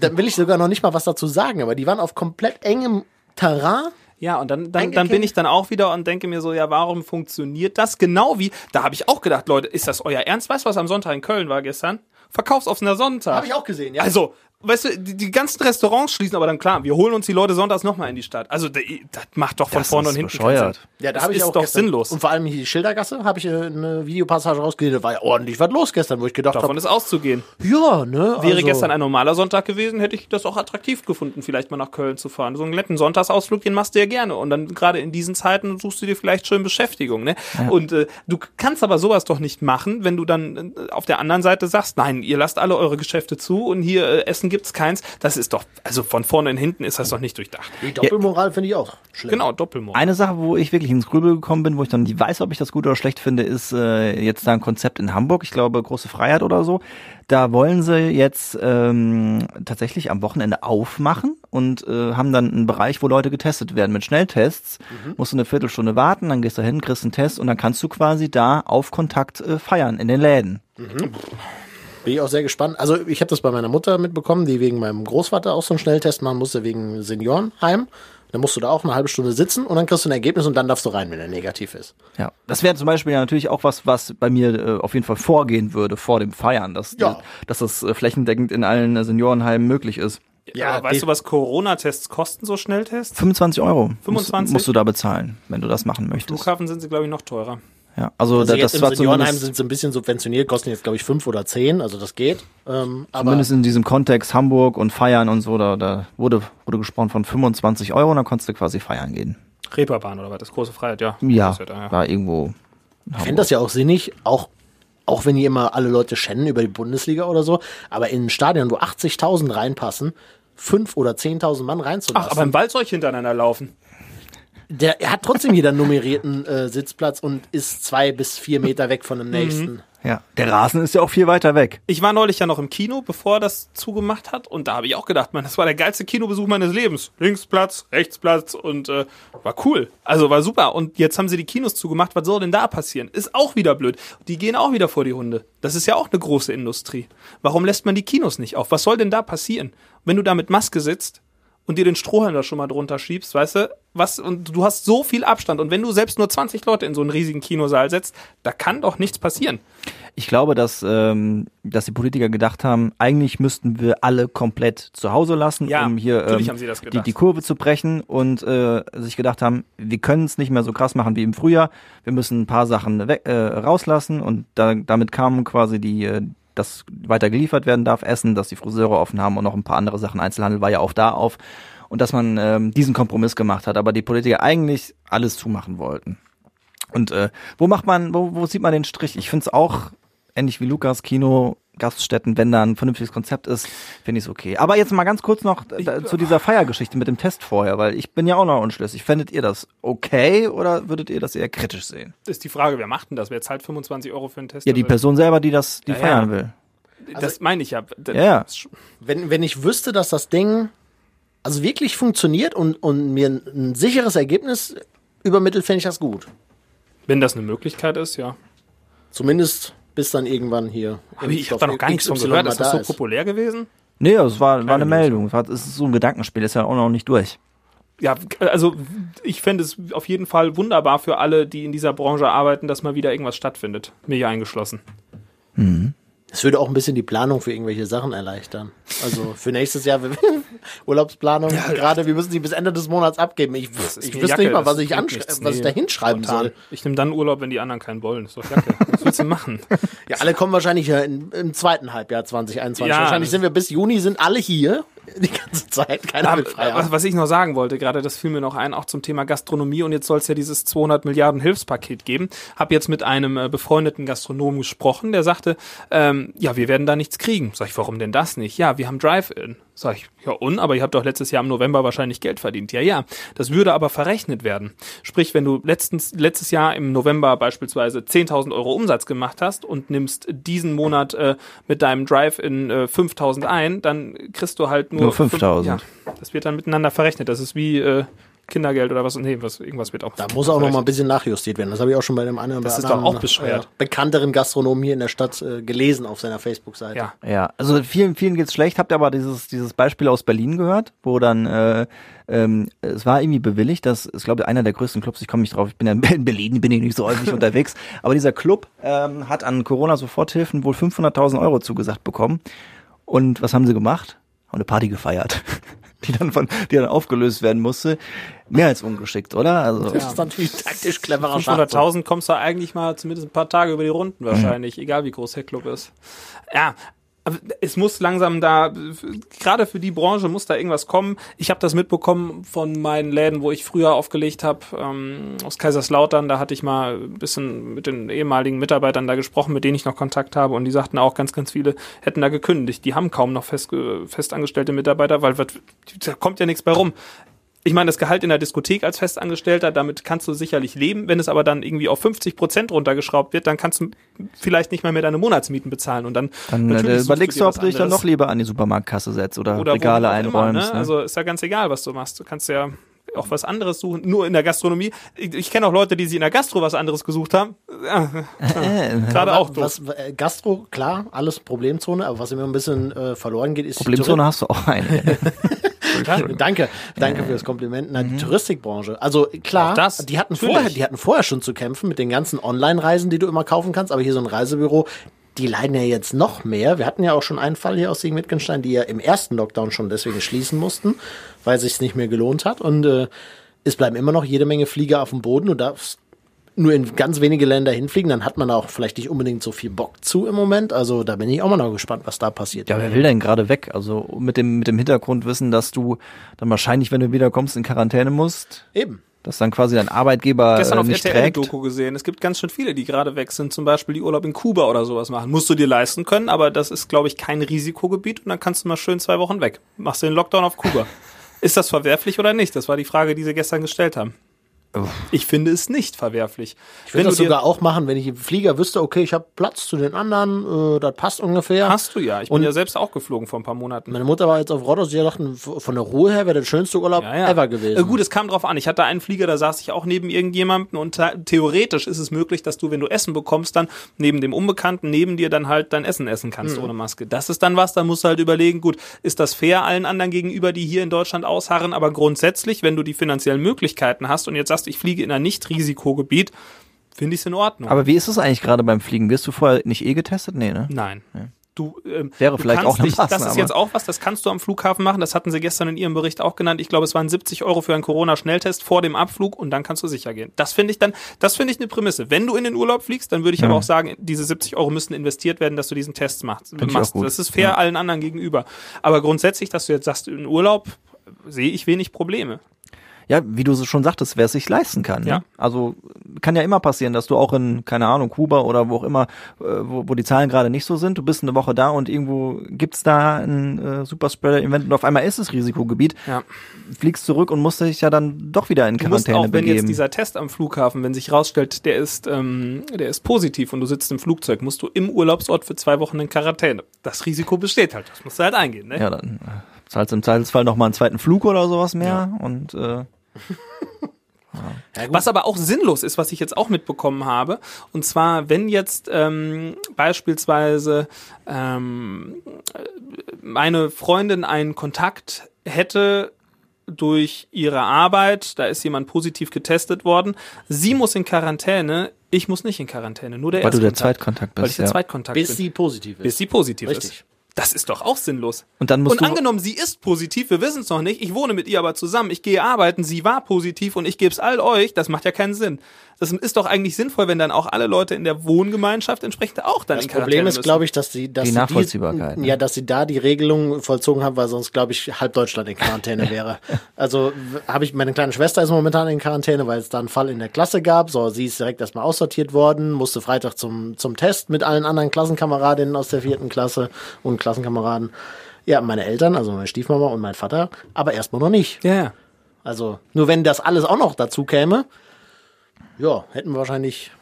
Dann will ich sogar noch nicht mal was dazu sagen, aber die waren auf komplett engem Terrain. Ja, und dann, dann, dann bin ich dann auch wieder und denke mir so, ja, warum funktioniert das? Genau wie, da habe ich auch gedacht, Leute, ist das euer Ernst? Weißt du, was am Sonntag in Köln war gestern? Verkaufsoffener Sonntag. Habe ich auch gesehen, ja. Also, weißt du, die, die ganzen Restaurants schließen, aber dann klar, wir holen uns die Leute sonntags nochmal in die Stadt. Also, das macht doch von Das vorne und hinten bescheuert. Sinn. Ja, da das habe ich ist auch doch gestern, sinnlos. Und vor allem hier die Schildergasse habe ich äh, eine Videopassage rausgesehen. Da war ja ordentlich was los gestern, wo ich gedacht Davon habe, ist auszugehen. ja, ne. Wäre also, gestern ein normaler Sonntag gewesen, hätte ich das auch attraktiv gefunden, vielleicht mal nach Köln zu fahren. So einen netten Sonntagsausflug, den machst du ja gerne. Und dann gerade in diesen Zeiten suchst du dir vielleicht schön Beschäftigung. Ne? Und äh, du kannst aber sowas doch nicht machen, wenn du dann äh, auf der anderen Seite sagst, nein, ihr lasst alle eure Geschäfte zu und hier äh, Essen gibt's keins. Das ist doch, also von vorne und hinten ist das doch nicht durchdacht. Die Doppelmoral finde ich auch schlimm. Genau, Doppelmoral. Eine Sache, wo ich wirklich ins Grübel gekommen bin, wo ich dann nicht weiß, ob ich das gut oder schlecht finde, ist äh, jetzt da ein Konzept in Hamburg, ich glaube Große Freiheit oder so. Da wollen sie jetzt ähm, tatsächlich am Wochenende aufmachen und äh, haben dann einen Bereich, wo Leute getestet werden mit Schnelltests. Musst du eine Viertelstunde warten, dann gehst du hin, kriegst einen Test und dann kannst du quasi da auf Kontakt äh, feiern in den Läden. Bin ich auch sehr gespannt. Also ich habe das bei meiner Mutter mitbekommen, die wegen meinem Großvater auch so einen Schnelltest machen musste, wegen Seniorenheim. Dann musst du da auch eine halbe Stunde sitzen und dann kriegst du ein Ergebnis und dann darfst du rein, wenn er negativ ist. Ja, das wäre zum Beispiel ja natürlich auch was, was bei mir äh, auf jeden Fall vorgehen würde vor dem Feiern, dass, Ja. dass das äh, flächendeckend in allen äh, Seniorenheimen möglich ist. ja, Ja, weißt du, was Corona-Tests kosten, so Schnelltests? 25 Euro 25? Musst, musst du da bezahlen, wenn du das machen möchtest. Flughafen sind sie, glaube ich, noch teurer. Ja, also, Also da, jetzt das im war Seniorenheim zumindest, sind sie ein bisschen subventioniert, kosten jetzt glaube ich fünf oder zehn, also das geht. Ähm, aber zumindest in diesem Kontext Hamburg und Feiern und so, da, da wurde, wurde gesprochen von 25 Euro und dann konntest du quasi feiern gehen. Reeperbahn oder was? Das große Freiheit, ja. Ja, ja. war irgendwo. ich fände das ja auch sinnig, auch auch wenn die immer alle Leute schänden über die Bundesliga oder so, aber in ein Stadion, wo 80.000 reinpassen, fünf oder 10.000 Mann reinzulassen. Ach, aber im Wald soll ich hintereinander laufen. Der er hat trotzdem jeder nummerierten äh, Sitzplatz und ist zwei bis vier Meter weg von dem nächsten. Ja, der Rasen ist ja auch viel weiter weg. Ich war neulich ja noch im Kino, bevor das zugemacht hat. Und da habe ich auch gedacht, man, das war der geilste Kinobesuch meines Lebens. Linksplatz, Rechtsplatz und äh, war cool. Also war super. Und jetzt haben sie die Kinos zugemacht. Was soll denn da passieren? Ist auch wieder blöd. Die gehen auch wieder vor die Hunde. Das ist ja auch eine große Industrie. Warum lässt man die Kinos nicht auf? Was soll denn da passieren? Wenn du da mit Maske sitzt und dir den Strohhalm da schon mal drunter schiebst, weißt du, was, und du hast so viel Abstand. Und wenn du selbst nur 20 Leute in so einen riesigen Kinosaal setzt, da kann doch nichts passieren. Ich glaube, dass, ähm, dass die Politiker gedacht haben, eigentlich müssten wir alle komplett zu Hause lassen, Ja, um hier ähm, die, die Kurve zu brechen und äh, sich gedacht haben, wir können es nicht mehr so krass machen wie im Frühjahr. Wir müssen ein paar Sachen weg, äh, rauslassen und da, damit kamen quasi die, dass weiter geliefert werden darf, Essen, dass die Friseure offen haben und noch ein paar andere Sachen. Einzelhandel war ja auch da auf und dass man ähm, diesen Kompromiss gemacht hat, aber die Politiker eigentlich alles zumachen wollten. Und äh, wo macht man, wo, wo sieht man den Strich? Ich finde es auch ähnlich wie Lukas Kino, Gaststätten, wenn da ein vernünftiges Konzept ist, finde ich es okay. Aber jetzt mal ganz kurz noch da, zu dieser Feiergeschichte mit dem Test vorher, weil ich bin ja auch noch unschlüssig. Fändet ihr das okay oder würdet ihr das eher kritisch sehen? Ist die Frage, wer macht denn das? Wer zahlt 25 Euro für einen Test? Ja, die Person selber, die das, die Ja, feiern ja. will. Das meine ich ja. D- Ja, das- Wenn, wenn ich wüsste, dass das Ding also wirklich funktioniert und, und mir ein, ein sicheres Ergebnis übermittelt, fände ich das gut. Wenn das eine Möglichkeit ist, ja. Zumindest bis dann irgendwann hier. Aber ich habe da noch gar nichts von gehört. Ist das da so populär gewesen? Nee, es war, war eine. Meldung. Es ist so ein Gedankenspiel, ist ja auch noch nicht durch. Ja, also ich fände es auf jeden Fall wunderbar für alle, die in dieser Branche arbeiten, dass mal wieder irgendwas stattfindet. Mir hier eingeschlossen. Das würde auch ein bisschen die Planung für irgendwelche Sachen erleichtern. Also für nächstes Jahr Urlaubsplanung. gerade wir müssen sie bis Ende des Monats abgeben. Ich, ich wüsste Jacke, nicht mal, was ich, was ich da hinschreiben soll. Ich nehme dann Urlaub, wenn die anderen keinen wollen. Das ist doch Jacke. Was willst du machen? Ja, alle kommen wahrscheinlich ja in, im zweiten Halbjahr 2021. Ja, wahrscheinlich sind wir bis Juni sind alle hier die ganze Zeit. Keiner will frei was, was ich noch sagen wollte, gerade das fiel mir noch ein, auch zum Thema Gastronomie und jetzt soll es ja dieses 200 Milliarden Hilfspaket geben. Hab jetzt mit einem äh, befreundeten Gastronomen gesprochen, der sagte, ähm, ja, wir werden da nichts kriegen. Sag ich, warum denn das nicht? Ja, wir haben Drive-In. Sag ich, ja und, aber ihr habt doch letztes Jahr im November wahrscheinlich Geld verdient. Ja, ja, das würde aber verrechnet werden. Sprich, wenn du letztens, letztes Jahr im November beispielsweise 10.000 Euro Umsatz gemacht hast und nimmst diesen Monat äh, mit deinem Drive-In äh, 5.000 ein, dann kriegst du halt nur, Nur fünf- 5.000. Ja, das wird dann miteinander verrechnet. Das ist wie äh, Kindergeld oder was. Nee, was, irgendwas wird auch. Da muss auch noch mal ein bisschen nachjustiert werden. Das habe ich auch schon bei dem einen oder Das ist anderen doch auch bescheuert. äh, bekannteren Gastronomen hier in der Stadt äh, gelesen auf seiner Facebook-Seite. Ja. Ja, also vielen, vielen geht's schlecht. Habt ihr aber dieses, dieses Beispiel aus Berlin gehört, wo dann, äh, ähm, es war irgendwie bewilligt, dass, ich glaube, einer der größten Clubs, ich komme nicht drauf, ich bin ja in Berlin, bin ich nicht so häufig unterwegs, aber dieser Club ähm, hat an Corona-Soforthilfen wohl 500.000 Euro zugesagt bekommen. Und was haben sie gemacht? Haben eine Party gefeiert, die dann von, die dann aufgelöst werden musste. Mehr als ungeschickt, oder? Also, Das ist natürlich taktisch cleverer Schachzug. 500.000 kommst du eigentlich mal zumindest ein paar Tage über die Runden wahrscheinlich, egal wie groß der Club ist. Ja, es muss langsam da, gerade für die Branche muss da irgendwas kommen. Ich habe das mitbekommen von meinen Läden, wo ich früher aufgelegt habe, ähm, aus Kaiserslautern. Da hatte ich mal ein bisschen mit den ehemaligen Mitarbeitern da gesprochen, mit denen ich noch Kontakt habe. Und die sagten auch, ganz, ganz viele hätten da gekündigt. Die haben kaum noch fest, festangestellte Mitarbeiter, weil was- da kommt ja nichts bei rum ich meine, das Gehalt in der Diskothek als Festangestellter, damit kannst du sicherlich leben. Wenn es aber dann irgendwie auf 50 Prozent runtergeschraubt wird, dann kannst du vielleicht nicht mehr mehr deine Monatsmieten bezahlen. Und dann, dann natürlich äh, überlegst du, ob du dich dann noch lieber an die Supermarktkasse setzt oder, oder Regale auch immer, einräumst. ne? ne? Also ist ja ganz egal, was du machst. Du kannst ja auch was anderes suchen. Nur in der Gastronomie. Ich, ich kenne auch Leute, die sich in der Gastro was anderes gesucht haben. Gerade auch doof. was, äh, Gastro, klar, alles Problemzone, aber was mir ein bisschen äh, verloren geht, ist die Problemzone hast du auch eine. Danke, danke für das Kompliment. Na, die Touristikbranche. Also klar, das, die hatten natürlich. vorher, die hatten vorher schon zu kämpfen mit den ganzen Online-Reisen, die du immer kaufen kannst, aber hier so ein Reisebüro, die leiden ja jetzt noch mehr. Wir hatten ja auch schon einen Fall hier aus Siegen-Wittgenstein, die ja im ersten Lockdown schon deswegen schließen mussten, weil es sich nicht mehr gelohnt hat. Und äh, es bleiben immer noch jede Menge Flieger auf dem Boden. Du darfst nur in ganz wenige Länder hinfliegen, dann hat man auch vielleicht nicht unbedingt so viel Bock zu im Moment. Also da bin ich auch mal noch gespannt, was da passiert. Ja, wer will denn gerade weg? Also mit dem, mit dem Hintergrundwissen, dass du dann wahrscheinlich, wenn du wiederkommst, in Quarantäne musst, Eben. dass dann quasi dein Arbeitgeber gestern äh, auf nicht RTL trägt. Doku gesehen. Es gibt ganz schön viele, die gerade weg sind, zum Beispiel die Urlaub in Kuba oder sowas machen. Musst du dir leisten können, aber das ist, glaube ich, kein Risikogebiet und dann kannst du mal schön zwei Wochen weg. Machst du den Lockdown auf Kuba. ist das verwerflich oder nicht? Das war die Frage, die sie gestern gestellt haben. Ich finde es nicht verwerflich. Ich würde das sogar auch machen, wenn ich im Flieger wüsste, okay, ich habe Platz zu den anderen, äh, das passt ungefähr. hast du ja. Ich bin Und- ja selbst auch geflogen vor ein paar Monaten. Meine Mutter war jetzt auf Rhodos, sie dachten, von der Ruhe her wäre der schönste Urlaub ever gewesen. Äh, gut, es kam drauf an. Ich hatte einen Flieger, da saß ich auch neben irgendjemandem und theoretisch ist es möglich, dass du, wenn du Essen bekommst, dann neben dem Unbekannten neben dir dann halt dein Essen essen kannst ohne Maske. Das ist dann was, da musst du halt überlegen, gut, ist das fair allen anderen gegenüber, die hier in Deutschland ausharren, aber grundsätzlich, wenn du die finanziellen Möglichkeiten hast und jetzt sagst, ich fliege in ein Nicht-Risikogebiet, finde ich es in Ordnung. Aber wie ist es eigentlich gerade beim Fliegen? Wirst du vorher nicht eh getestet? Nee, ne? Nein. Du, ähm, Wäre vielleicht auch eine dich, Das ist jetzt auch was, das kannst du am Flughafen machen. Das hatten sie gestern in ihrem Bericht auch genannt. Ich glaube, es waren 70 Euro für einen Corona-Schnelltest vor dem Abflug und dann kannst du sicher gehen. Das finde ich dann, das finde ich eine Prämisse. Wenn du in den Urlaub fliegst, dann würde ich aber auch sagen, diese 70 Euro müssen investiert werden, dass du diesen Test machst. machst. Das ist fair allen anderen gegenüber. Aber grundsätzlich, dass du jetzt sagst, in Urlaub sehe ich wenig Probleme. Ja, wie du schon sagtest, wer es sich leisten kann. Ne? Ja. Also kann ja immer passieren, dass du auch in, keine Ahnung, Kuba oder wo auch immer, äh, wo, wo die Zahlen gerade nicht so sind, du bist eine Woche da und irgendwo gibt's da ein äh, Superspreader-Event und auf einmal ist es Risikogebiet, Ja. fliegst zurück und musst dich ja dann doch wieder in Du musst Quarantäne auch, wenn begeben. jetzt dieser Test am Flughafen, wenn sich rausstellt, der ist, ähm, der ist positiv und du sitzt im Flugzeug, musst du im Urlaubsort für zwei Wochen in Quarantäne. Das Risiko besteht halt. Das musst du halt eingehen. Ne? ja, dann äh, zahlst du im Zweifelsfall noch mal einen zweiten Flug oder sowas mehr und äh, Was aber auch sinnlos ist, was ich jetzt auch mitbekommen habe, und zwar, wenn jetzt ähm, beispielsweise ähm, meine Freundin einen Kontakt hätte durch ihre Arbeit, da ist jemand positiv getestet worden, sie muss in Quarantäne, Ich muss nicht in Quarantäne, nur der Weil du der. Zweitkontakt Weil ich bist. der Ja. Zweitkontakt Bis bin. sie positiv ist. bis sie positiv Richtig. ist. Das ist doch auch sinnlos. Und dann musst und du- angenommen, sie ist positiv, wir wissen es noch nicht, ich wohne mit ihr aber zusammen, ich gehe arbeiten, sie war positiv und ich gebe es all euch, das macht ja keinen Sinn. Das ist doch eigentlich sinnvoll, wenn dann auch alle Leute in der Wohngemeinschaft entsprechend auch dann Das in Quarantäne Problem ist, glaube ich, dass sie, dass Die sie Nachvollziehbarkeit, Die, ne? Ja, dass sie da die Regelung vollzogen haben, weil sonst, glaube ich, halb Deutschland in Quarantäne wäre. Also habe ich, meine kleine Schwester ist momentan in Quarantäne, weil es da einen Fall in der Klasse gab. So, sie ist direkt erstmal aussortiert worden, musste Freitag zum, zum Test mit allen anderen Klassenkameradinnen aus der vierten Klasse und Klassenkameraden. Ja, meine Eltern, also meine Stiefmama und mein Vater, aber erstmal noch nicht. ja, ja. Also, nur wenn das alles auch noch dazu käme, ja, hätten wir wahrscheinlich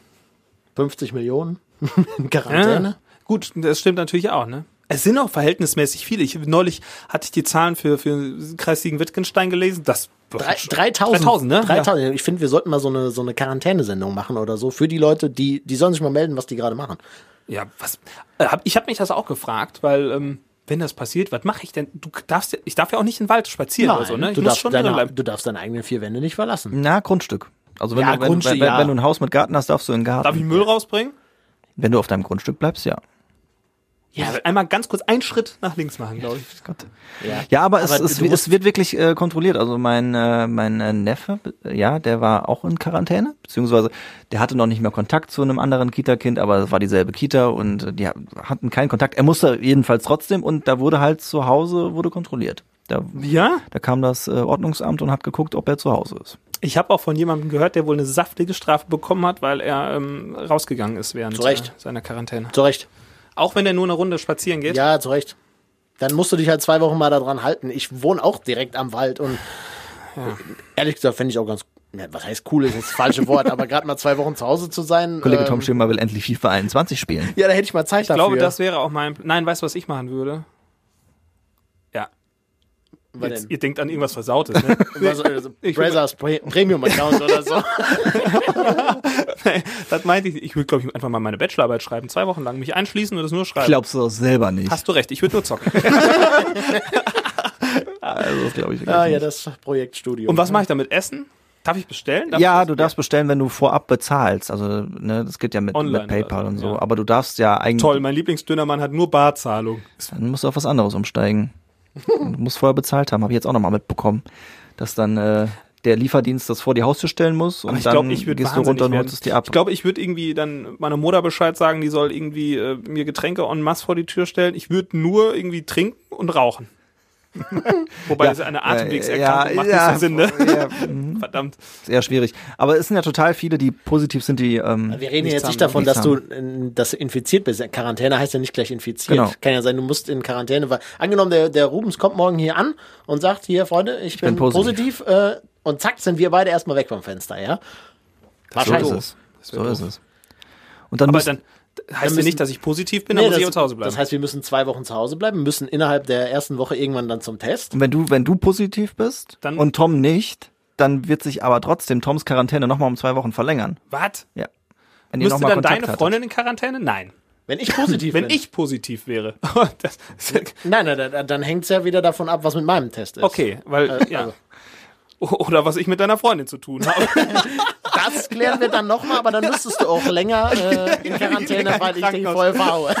50 Millionen in Quarantäne. Ja. Gut, das stimmt natürlich auch, ne? Es sind auch verhältnismäßig viele. Ich, neulich hatte ich die Zahlen für, für Kreis Siegen-Wittgenstein gelesen. Das Drei- 3000. 3000, ne? 3000. Ich finde, wir sollten mal so eine, so eine Quarantänesendung machen oder so für die Leute, die, die sollen sich mal melden, was die gerade machen. Ja, was? Äh, hab, ich habe mich das auch gefragt, weil ähm, wenn das passiert, was mache ich denn? Du darfst, ja- ich darf ja auch nicht in den Wald spazieren oder so, ne? Ich du, darfst deine, bleiben. du darfst deine eigenen vier Wände nicht verlassen. Na, Grundstück. Also wenn, Ja, du, wenn, Grundstück, wenn, wenn, ja. wenn du ein Haus mit Garten hast, darfst du in den Garten. Darf ich Müll rausbringen? Wenn du auf deinem Grundstück bleibst, ja. Ja, einmal ganz kurz einen Schritt nach links machen, glaube ich. Gott. Ja, Ja, aber, es, Aber es, musst- es wird wirklich äh, kontrolliert. Also mein, äh, mein äh, Neffe, ja, der war auch in Quarantäne, beziehungsweise der hatte noch nicht mehr Kontakt zu einem anderen Kita-Kind, aber es war dieselbe Kita und die hatten keinen Kontakt. Er musste jedenfalls trotzdem und da wurde halt zu Hause wurde kontrolliert. Da, Ja? da kam das äh, Ordnungsamt und hat geguckt, ob er zu Hause ist. Ich habe auch von jemandem gehört, der wohl eine saftige Strafe bekommen hat, weil er ähm, rausgegangen ist während äh, seiner Quarantäne. Zu Recht. Auch wenn er nur eine Runde spazieren geht. Ja, zu Recht. Dann musst du dich halt zwei Wochen mal daran halten. Ich wohne auch direkt am Wald und ehrlich gesagt fände ich auch ganz, ja, was heißt cool, ist das falsche Wort, aber gerade mal zwei Wochen zu Hause zu sein. Kollege ähm, Tom Schimmer will endlich FIFA 21 spielen. Ja, da hätte ich mal Zeit ich dafür. glaube, das wäre auch mein. Nein, weißt du, was ich machen würde? Jetzt, denn? ihr denkt an irgendwas Versautes, ne? Was, also, Ich- Brazers Pre Premium-Account oder so. das meinte ich. Ich würde, glaube ich, einfach mal meine Bachelorarbeit schreiben. Zwei Wochen lang mich einschließen und das nur schreiben. Glaubst du das selber nicht? Hast du recht, ich würde nur zocken. also, das glaube ich Ah, ja, das Projektstudium. Und was mache ich damit? Essen? Darf ich bestellen? Darf Ja, ich du darfst bestellen, wenn du vorab bezahlst. Also, ne, das geht ja mit, Online mit PayPal oder und so, so. ja. Aber du darfst ja eigentlich. Toll, mein Lieblingsdönermann hat nur Barzahlung. Dann musst du auf was anderes umsteigen. du musst vorher bezahlt haben, habe ich jetzt auch nochmal mitbekommen. Dass dann äh, der Lieferdienst das vor die Haustür stellen muss und ich dann glaube, ich würde gehst du runter und holst es dir ab. Ich glaube, ich würde irgendwie dann meiner Mutter Bescheid sagen, die soll irgendwie äh, mir Getränke en masse vor die Tür stellen. Ich würde nur irgendwie trinken und rauchen. Wobei das eine Atemwegserkrankung macht nicht so Sinn, ne? ja, mhm, Verdammt. sehr schwierig. Aber es sind ja total viele, die positiv sind, die ähm, Wir reden jetzt nicht davon, dass du, äh, dass du infiziert bist. Quarantäne heißt ja nicht gleich infiziert. Genau. Kann ja sein, du musst in Quarantäne, weil angenommen, der, der Rubens kommt morgen hier an und sagt, hier, Freunde, ich, bin, bin positiv. positiv, äh, und zack, sind wir beide erstmal weg vom Fenster, ja? so Wahrscheinlich. ist es. So ist es. Und dann Aber dann heißt ja müssen- nicht, dass ich positiv bin, Nee, dann muss das, ich aber zu Hause bleiben. das heißt, wir müssen zwei Wochen zu Hause bleiben, müssen innerhalb der ersten Woche irgendwann dann zum Test. Und wenn du, wenn du positiv bist Dann- und Tom nicht, dann wird sich aber trotzdem Toms Quarantäne nochmal um zwei Wochen verlängern. Was? Ja. Wenn ihr Müsste dann Kontakt deine hattet. Freundin in Quarantäne? Nein. Wenn ich positiv Wenn bin. ich positiv wäre. das, Nein, nein, dann, dann hängt es ja wieder davon ab, was mit meinem Test ist. okay, weil, Äh, ja. also, Oder was ich mit deiner Freundin zu tun habe. das klären wir dann nochmal, aber dann müsstest du auch länger äh, in Quarantäne, weil ich dich voll verhaue.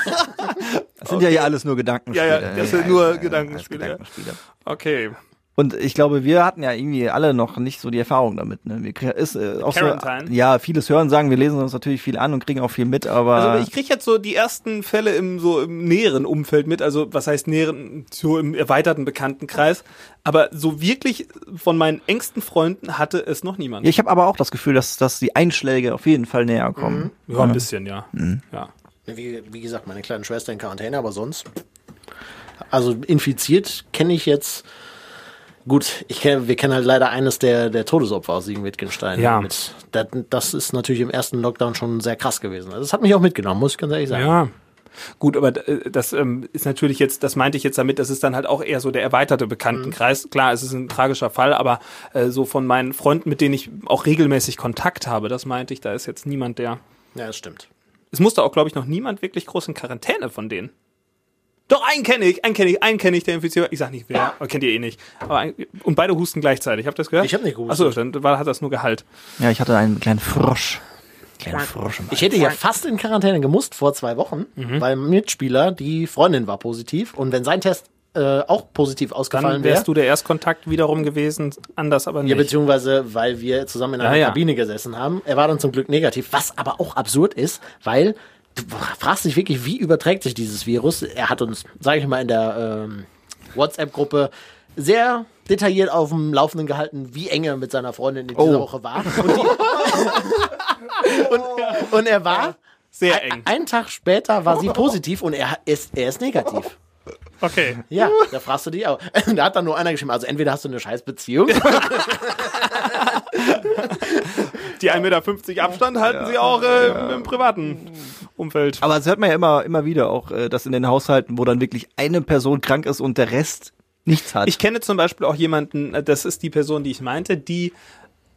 Das sind ja hier alles nur Gedankenspiele. Ja, ja, das sind nur Gedankenspiele. Gedankenspiele. Okay. Und ich glaube, wir hatten ja irgendwie alle noch nicht so die Erfahrung damit. Ne? Wir ist, äh, auch so, Quarantine. ja, vieles hören, sagen, wir lesen uns natürlich viel an und kriegen auch viel mit, aber Also ich kriege jetzt so die ersten Fälle im so im näheren Umfeld mit, also was heißt näheren, so im erweiterten Bekanntenkreis. Aber so wirklich von meinen engsten Freunden hatte es noch niemand. ja, ich habe aber auch das Gefühl, dass, dass die Einschläge auf jeden Fall näher kommen. ja, ein bisschen, ja. Mhm. ja. Wie, wie gesagt, meine kleine Schwester in Quarantäne, aber sonst. Also infiziert kenne ich jetzt. Gut, ich kenn, wir kennen halt leider eines der, der Todesopfer aus Siegen-Wittgenstein. Ja. Mit, das, das ist natürlich im ersten Lockdown schon sehr krass gewesen. Also das hat mich auch mitgenommen, muss ich ganz ehrlich sagen. Ja. Gut, aber äh, das ähm, ist natürlich jetzt, das meinte ich jetzt damit, das ist dann halt auch eher so der erweiterte Bekanntenkreis. Klar, es ist ein tragischer Fall, aber äh, so von meinen Freunden, mit denen ich auch regelmäßig Kontakt habe, das meinte ich, da ist jetzt niemand, der. Ja, das stimmt. Es musste auch, glaube ich, noch niemand wirklich groß in Quarantäne von denen. Doch, einen kenne ich, einen kenne ich, einen kenne ich, der infiziert war. Ich sag nicht wer, aber kennt ihr eh nicht. Aber ein, und beide husten gleichzeitig. Habt ihr das gehört? Ich hab nicht gehustet. Achso, dann war, hat das nur Gehalt. Ja, ich hatte einen kleinen Frosch. Kleine Frosch im Ich hätte ja fast in Quarantäne gemusst vor zwei Wochen, weil ein Mitspieler, die Freundin war positiv und wenn sein Test äh, auch positiv ausgefallen Dann wäre, wärst du der Erstkontakt wiederum gewesen, anders aber nicht. ja, beziehungsweise weil wir zusammen in einer Ja, ja. Kabine gesessen haben. Er war dann zum Glück negativ, was aber auch absurd ist, weil du fragst dich wirklich, wie überträgt sich dieses Virus? Er hat uns, sage ich mal, in der ähm, WhatsApp-Gruppe sehr detailliert auf dem Laufenden gehalten, wie eng er mit seiner Freundin in dieser Oh. Woche war. Und, die, und, und er war Sehr ein, eng. einen Tag später war sie positiv und er ist, er ist negativ. Okay. Ja, da fragst du dich auch. Da hat dann nur einer geschrieben, also entweder hast du eine Scheißbeziehung Die 1,50 Meter Abstand halten sie auch äh, im, im privaten Umfeld. Aber das hört man ja immer, immer wieder auch, äh, dass in den Haushalten, wo dann wirklich eine Person krank ist und der Rest nichts hat. Ich kenne zum Beispiel auch jemanden, äh, das ist die Person, die ich meinte, die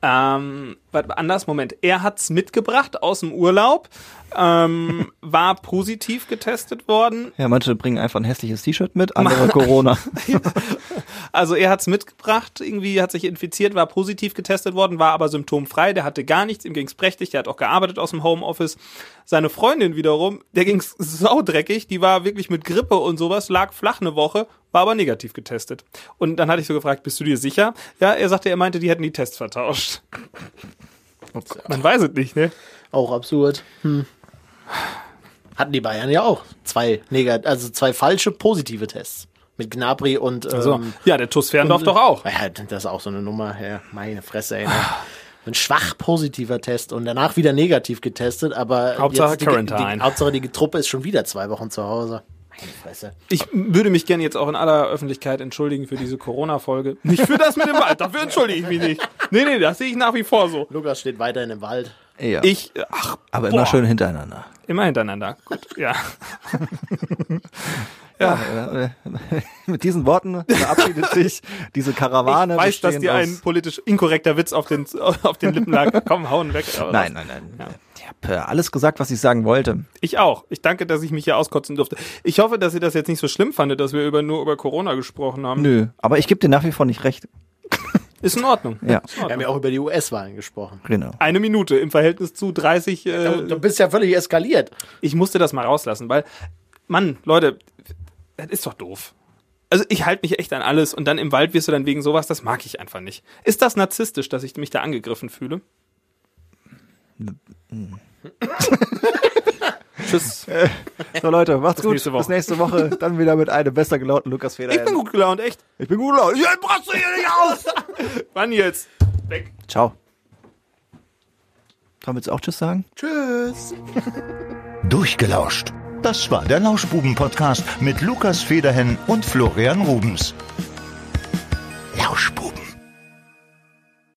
ähm, anders, Moment, er hat's mitgebracht aus dem Urlaub, ähm, war positiv getestet worden. ja, manche bringen einfach ein hässliches T-Shirt mit, andere Corona. Also er hat's mitgebracht, irgendwie hat sich infiziert, war positiv getestet worden, war aber symptomfrei, der hatte gar nichts, ihm ging's prächtig, der hat auch gearbeitet aus dem Homeoffice. Seine Freundin wiederum, der ging's saudreckig, die war wirklich mit Grippe und sowas, lag flach eine Woche, war aber negativ getestet. Und dann hatte ich so gefragt, bist du dir sicher? Ja, er sagte, er meinte, die hätten die Tests vertauscht. Man weiß es nicht, ne? Auch absurd. Hm. Hatten die Bayern ja auch zwei negat also zwei falsche positive Tests. Mit Gnabry und ähm, So. Ja, der TuS Ferndorf doch auch. Ja, das ist auch so eine Nummer. Ja, meine Fresse, ey. ne? Ein schwach positiver Test und danach wieder negativ getestet, aber Hauptsache jetzt die. Die, Hauptsache die Truppe ist schon wieder zwei Wochen zu Hause. Meine Fresse. Ich würde mich gerne jetzt auch in aller Öffentlichkeit entschuldigen für diese Corona-Folge. Nicht für das mit dem Wald, dafür entschuldige ich mich nicht. Nee, nee, das sehe ich nach wie vor so. Lukas steht weiterhin im Wald. ja. Ich, ach, aber boah, immer schön hintereinander. Immer hintereinander. Gut, ja. Ja. äh, mit diesen Worten verabschiedet sich diese Karawane. Ich weiß, dass dir ein politisch inkorrekter Witz auf den, auf den Lippen lag. Komm, hauen weg. Aber Nein, nein, nein. Ich habe äh, alles gesagt, was ich sagen wollte. Ich auch. Ich danke, dass ich mich hier auskotzen durfte. Ich hoffe, dass ihr das jetzt nicht so schlimm fandet, dass wir über, nur über Corona gesprochen haben. Nö. Aber ich gebe dir nach wie vor nicht recht. Ist in Ordnung. Ja, in Wir haben Ordnung. ja auch über die US-Wahlen gesprochen. genau. Eine Minute im Verhältnis zu 30. Du, Äh, du bist ja völlig eskaliert. ich musste das mal rauslassen, weil, Mann, Leute, das ist doch doof. Also ich halte mich echt an alles und dann im Wald wirst du dann wegen sowas, das mag ich einfach nicht. Ist das narzisstisch, dass ich mich da angegriffen fühle? Tschüss. So Leute, macht's gut. nächste. Bis nächste Woche. Dann wieder mit einem besser gelaunten Lukas Ich Feder. bin gut gelaunt, echt. Ich bin gut gelaunt. Ja, brauchst du hier nicht aus. Wann jetzt? Weg. Ciao. Sollen wir jetzt auch Tschüss sagen? Tschüss. Durchgelauscht. Das war der Lauschbuben-Podcast mit Lukas Federhen und Florian Rubens.